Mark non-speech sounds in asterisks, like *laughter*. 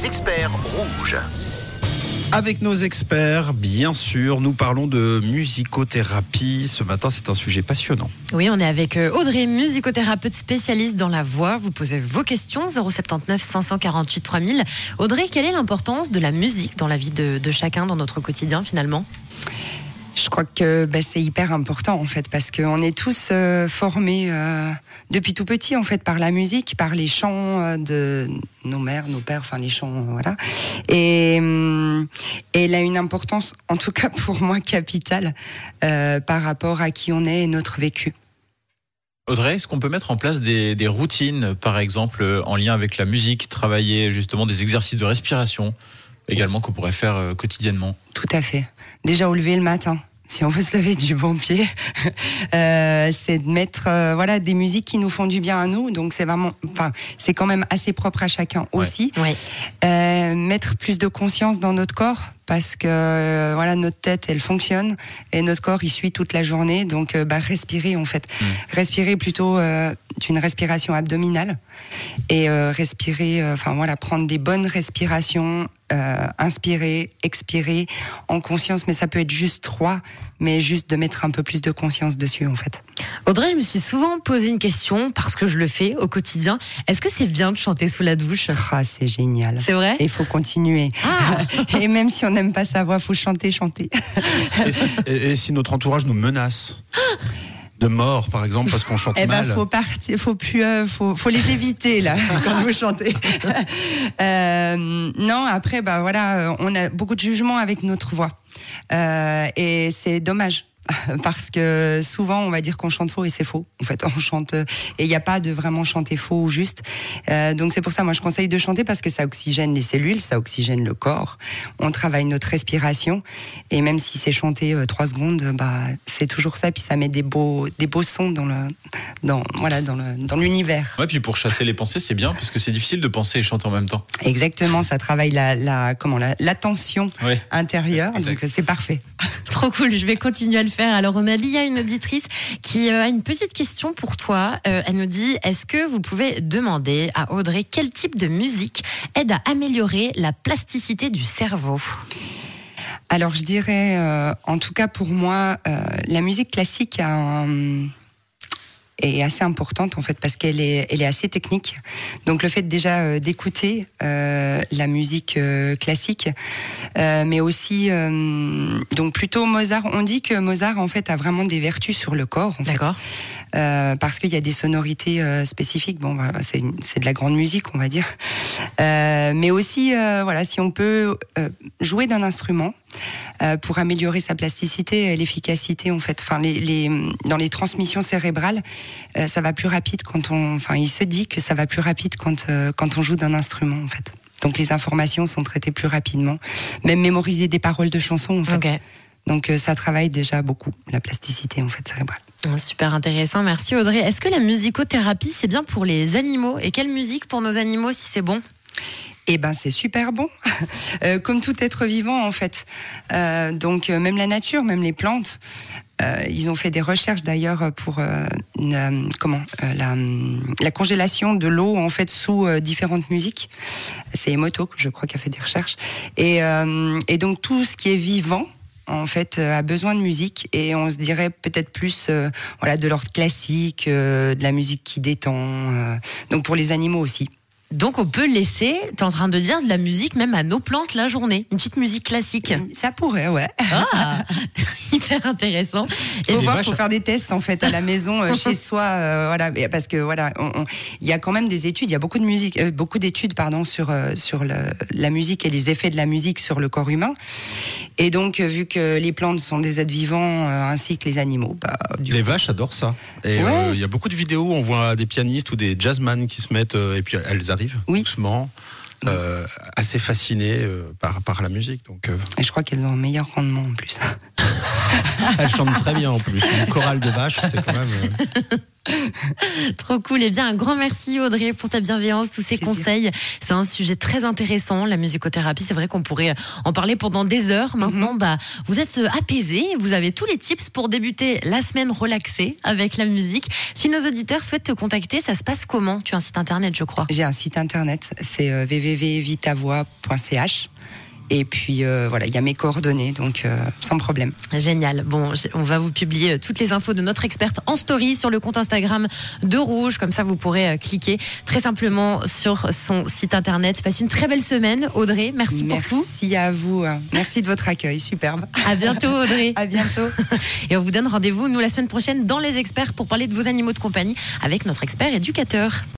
Les experts rouges. Avec nos experts, bien sûr, nous parlons de musicothérapie. Ce matin, c'est un sujet passionnant. Oui, on est avec euh, Audrey, musicothérapeute spécialiste dans la voix. Vous posez vos questions 079 548 3000. Audrey, quelle est l'importance de la musique dans la vie de, de chacun, dans notre quotidien finalement? Je crois que bah, c'est hyper important en fait parce qu'on est tous euh, formés euh, depuis tout petit en fait par la musique, par les chants euh, de nos mères, nos pères, enfin les chants, voilà. Et, hum, et elle a une importance, en tout cas pour moi, capitale par rapport à qui on est et notre vécu. Audrey, est-ce qu'on peut mettre en place des, des, routines, par exemple, en lien avec la musique, travailler justement des exercices de respiration également qu'on pourrait faire quotidiennement? Tout à fait. Déjà au lever le matin, si on veut se lever du bon pied, *laughs* euh, c'est de mettre euh, voilà des musiques qui nous font du bien à nous. Donc c'est vraiment, enfin c'est quand même assez propre à chacun aussi. Ouais. Euh, mettre plus de conscience dans notre corps parce que euh, voilà notre tête elle fonctionne et notre corps il suit toute la journée. Donc euh, bah, respirer en fait, Mm. respirer plutôt euh, une respiration abdominale et euh, respirer, euh, enfin voilà prendre des bonnes respirations. Euh, inspirer, expirer en conscience, mais ça peut être juste trois, mais juste de mettre un peu plus de conscience dessus en fait. Audrey, je me suis souvent posé une question parce que je le fais au quotidien. Est-ce que c'est bien de chanter sous la douche? Ah, c'est génial. C'est vrai? Il faut continuer. Ah *laughs* Et même si on n'aime pas sa voix, faut chanter, chanter. Et si, et- et si notre entourage nous menace? *laughs* de mort, par exemple, parce qu'on chante Eh ben, mal faut partir, faut plus, euh, faut, faut les éviter là *laughs* quand vous chantez. *laughs* Euh, non, après, bah voilà, on a beaucoup de jugements avec notre voix, Euh, et c'est dommage. *laughs* Parce que souvent on va dire qu'on chante faux et c'est faux. En fait, on chante et il n'y a pas de vraiment chanter faux ou juste. Euh, donc c'est pour ça, moi je conseille de chanter parce que ça oxygène les cellules, ça oxygène le corps. On travaille notre respiration et même si c'est chanter euh, trois secondes, bah c'est toujours ça. Puis ça met des beaux, des beaux sons dans le, dans voilà, dans le, dans l'univers. Ouais, puis pour chasser les pensées, c'est bien parce que c'est difficile de penser et chanter en même temps. Exactement, ça travaille la, la comment la, l'attention intérieure. Exact. Donc c'est parfait. *laughs* Trop cool, je vais continuer à le faire. Alors on a Lia, une auditrice, qui euh, a une petite question pour toi. Euh, elle nous dit, est-ce que vous pouvez demander à Audrey quel type de musique aide à améliorer la plasticité du cerveau? Alors je dirais, euh, en tout cas pour moi, la musique classique a un- est assez importante en fait parce qu'elle est, elle est assez technique. Donc le fait déjà euh, d'écouter euh, la musique euh, classique, euh, mais aussi euh, donc plutôt Mozart. On dit que Mozart en fait a vraiment des vertus sur le corps. En fait. D'accord Euh, parce qu'il y a des sonorités euh, spécifiques. Bon, voilà, c'est une- c'est de la grande musique, on va dire. Euh, mais aussi, euh, voilà, si on peut euh, jouer d'un instrument pour améliorer sa plasticité et l'efficacité, en fait. Enfin, les, les- dans les transmissions cérébrales, euh, ça va plus rapide quand on. Enfin, il se dit que ça va plus rapide quand euh, quand on joue d'un instrument, en fait. Donc les informations sont traitées plus rapidement, même mémoriser des paroles de chansons, en fait. Donc euh, ça travaille déjà beaucoup la plasticité en fait cérébrale. Ah, Super intéressant, merci Audrey. Est-ce que la musicothérapie, c'est bien pour les animaux? Et quelle musique pour nos animaux si c'est bon? Eh ben c'est super bon, *laughs* Euh, comme tout être vivant en fait. Euh, donc euh, même la nature, même les plantes, ils ont fait des recherches d'ailleurs pour comment la, la congélation de l'eau en fait sous différentes musiques. C'est Emoto, je crois, qui a fait des recherches. Et, et donc tout ce qui est vivant en fait a besoin de musique et on se dirait peut-être plus voilà de l'ordre classique, de la musique qui détend. donc pour les animaux aussi. Donc on peut laisser, tu es en train de dire, de la musique même à nos plantes la journée. Une petite musique classique. Ça pourrait, ouais. Ah *laughs* Hyper intéressant. Il faut voir, vaches- faut faire des tests en fait à la maison, euh, chez *laughs* soi, euh, voilà, Et parce que voilà, il y a quand même des études, il y a beaucoup de musique, euh, beaucoup d'études pardon sur euh, sur le- la musique et les effets de la musique sur le corps humain. Et donc euh, vu que les plantes sont des êtres vivants euh, ainsi que les animaux, bah, du Les coup, vaches adorent ça. Et euh, Ouais. il y a beaucoup de vidéos où on voit des pianistes ou des jazzman qui se mettent, et puis elles arrivent Oui. doucement, euh, assez fascinées euh, par, par la musique. Donc, euh, et je crois qu'elles ont un meilleur rendement en plus. *laughs* elles chantent très bien en plus. Une chorale de vaches, c'est quand même. euh, Trop cool. Et bien, un grand merci Audrey pour ta bienveillance, tous ces Plaisir. conseils. C'est un sujet très intéressant, la musicothérapie. C'est vrai qu'on pourrait en parler pendant des heures. Maintenant, bah, vous êtes apaisé. Vous avez tous les tips pour débuter la semaine relaxée avec la musique. Si nos auditeurs souhaitent te contacter, ça se passe comment? Tu as un site internet, je crois. J'ai un site internet, c'est euh, www.vitavoix.ch. Et puis euh, voilà, il y a mes coordonnées, donc euh, sans problème. Génial. Bon, on va vous publier euh, toutes les infos de notre experte en story sur le compte Instagram de Rouge. Comme ça, vous pourrez cliquer très simplement sur son site internet. Passe une très belle semaine, Audrey. Merci, pour tout. Merci à vous. hein. Merci de votre accueil, superbe. À bientôt, Audrey. *laughs* À bientôt. Et on vous donne rendez-vous, nous, la semaine prochaine, dans Les Experts pour parler de vos animaux de compagnie avec notre expert éducateur.